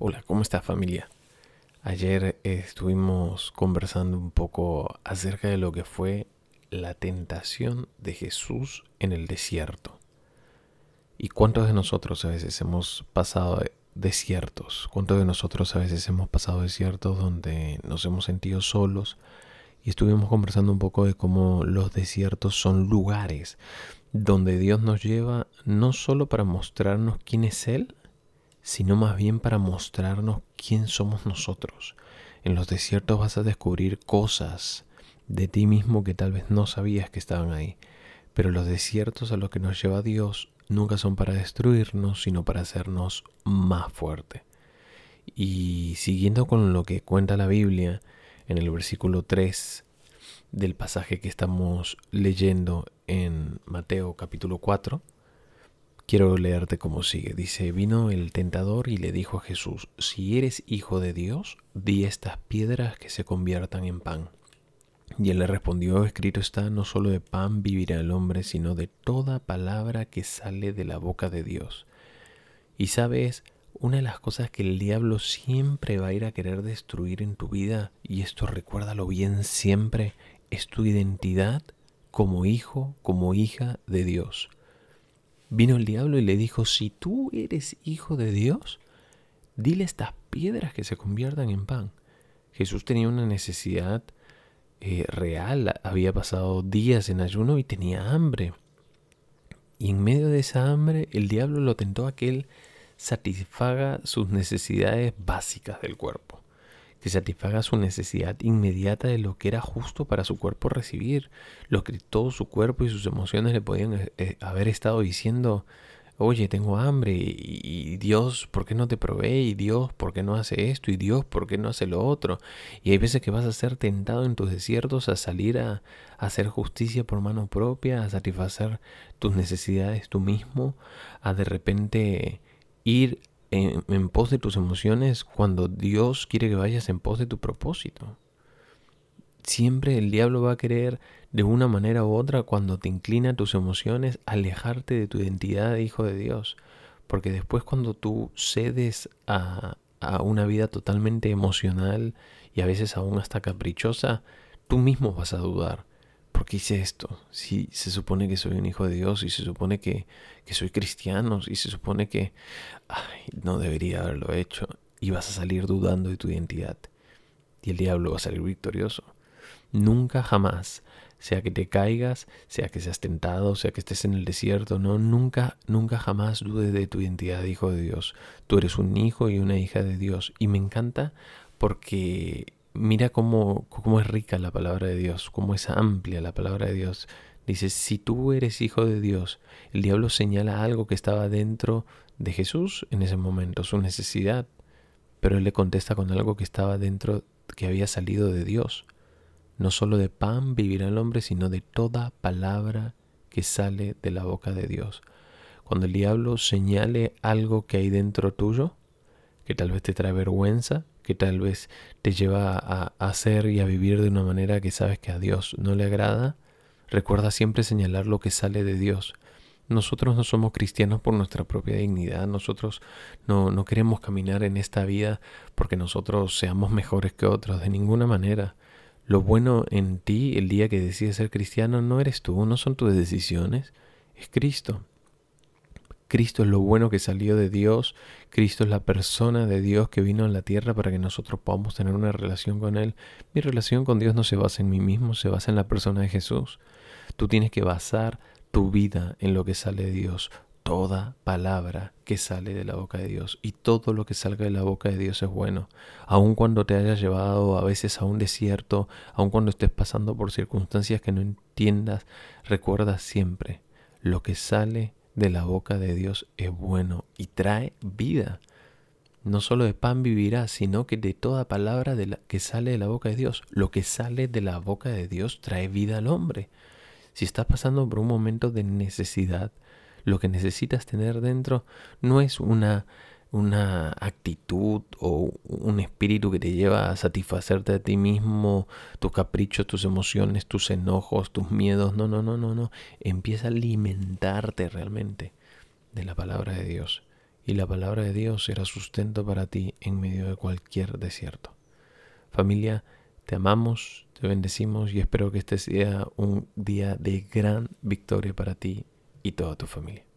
Hola, ¿cómo está familia? Ayer estuvimos conversando un poco acerca de lo que fue la tentación de Jesús en el desierto. ¿Y cuántos de nosotros a veces hemos pasado desiertos? ¿Cuántos de nosotros a veces hemos pasado desiertos donde nos hemos sentido solos? Y estuvimos conversando un poco de cómo los desiertos son lugares donde Dios nos lleva no solo para mostrarnos quién es Él, sino más bien para mostrarnos quién somos nosotros. En los desiertos vas a descubrir cosas de ti mismo que tal vez no sabías que estaban ahí. Pero los desiertos a los que nos lleva Dios nunca son para destruirnos, sino para hacernos más fuerte. Y siguiendo con lo que cuenta la Biblia, en el versículo 3 del pasaje que estamos leyendo en Mateo capítulo 4, Quiero leerte como sigue. Dice, vino el tentador y le dijo a Jesús, si eres hijo de Dios, di estas piedras que se conviertan en pan. Y él le respondió, escrito está, no solo de pan vivirá el hombre, sino de toda palabra que sale de la boca de Dios. Y sabes, una de las cosas que el diablo siempre va a ir a querer destruir en tu vida, y esto recuérdalo bien siempre, es tu identidad como hijo, como hija de Dios. Vino el diablo y le dijo, si tú eres hijo de Dios, dile estas piedras que se conviertan en pan. Jesús tenía una necesidad eh, real, había pasado días en ayuno y tenía hambre. Y en medio de esa hambre el diablo lo tentó a que él satisfaga sus necesidades básicas del cuerpo que satisfaga su necesidad inmediata de lo que era justo para su cuerpo recibir, lo que todo su cuerpo y sus emociones le podían eh, eh, haber estado diciendo, oye, tengo hambre, y, Dios, ¿por qué no te provee? Y Dios, ¿por qué no hace esto? Y Dios, ¿por qué no hace lo otro? Y hay veces que vas a ser tentado en tus desiertos a salir a, a hacer justicia por mano propia, a satisfacer tus necesidades tú mismo, a de repente ir en, pos de tus emociones cuando Dios quiere que vayas en pos de tu propósito. Siempre el diablo va a querer de una manera u otra cuando te inclina tus emociones alejarte de tu identidad de hijo de Dios. Porque después cuando tú cedes a, a una vida totalmente emocional y a veces aún hasta caprichosa, tú mismo vas a dudar. ¿Por qué hice esto? Si se supone que soy un hijo de Dios y se supone que, soy cristiano y se supone que no debería haberlo hecho y vas a salir dudando de tu identidad y el diablo va a salir victorioso. Nunca jamás, sea que te caigas, sea que seas tentado, sea que estés en el desierto, no, nunca, nunca jamás dudes de tu identidad de hijo de Dios. Tú eres un hijo y una hija de Dios y me encanta porque mira cómo, cómo es rica la palabra de Dios, cómo es amplia la palabra de Dios. Dice, si tú eres hijo de Dios, el diablo señala algo que estaba dentro de Jesús en ese momento, su necesidad, pero él le contesta con algo que estaba dentro, que había salido de Dios. No solo de pan vivirá el hombre, sino de toda palabra que sale de la boca de Dios. Cuando el diablo señale algo que hay dentro tuyo, que tal vez te trae vergüenza, que tal vez te lleva a, hacer y a vivir de una manera que sabes que a Dios no le agrada, recuerda siempre señalar lo que sale de Dios. Nosotros no somos cristianos por nuestra propia dignidad, nosotros no, no queremos caminar en esta vida porque nosotros seamos mejores que otros, de ninguna manera. Lo bueno en ti el día que decides ser cristiano no eres tú, no son tus decisiones, es Cristo. Cristo es lo bueno que salió de Dios, Cristo es la persona de Dios que vino a la tierra para que nosotros podamos tener una relación con Él. Mi relación con Dios no se basa en mí mismo, se basa en la persona de Jesús. Tú tienes que basar tu vida en lo que sale de Dios, toda palabra que sale de la boca de Dios y todo lo que salga de la boca de Dios es bueno. Aun cuando te hayas llevado a veces a un desierto, aun cuando estés pasando por circunstancias que no entiendas, recuerda siempre, lo que sale de la boca de Dios es bueno y trae vida. No solo de pan vivirá, sino que de toda palabra que sale de la boca de Dios. Lo que sale de la boca de Dios trae vida al hombre. Si estás pasando por un momento de necesidad, lo que necesitas tener dentro no es una una actitud o un espíritu que te lleva a satisfacerte a ti mismo, tus caprichos, tus emociones, tus enojos, tus miedos. No, no, no, no, no. Empieza a alimentarte realmente de la palabra de Dios. y la palabra de Dios será sustento para ti en medio de cualquier desierto. Familia, te amamos, te bendecimos y espero que este sea un día de gran victoria para ti y toda tu familia.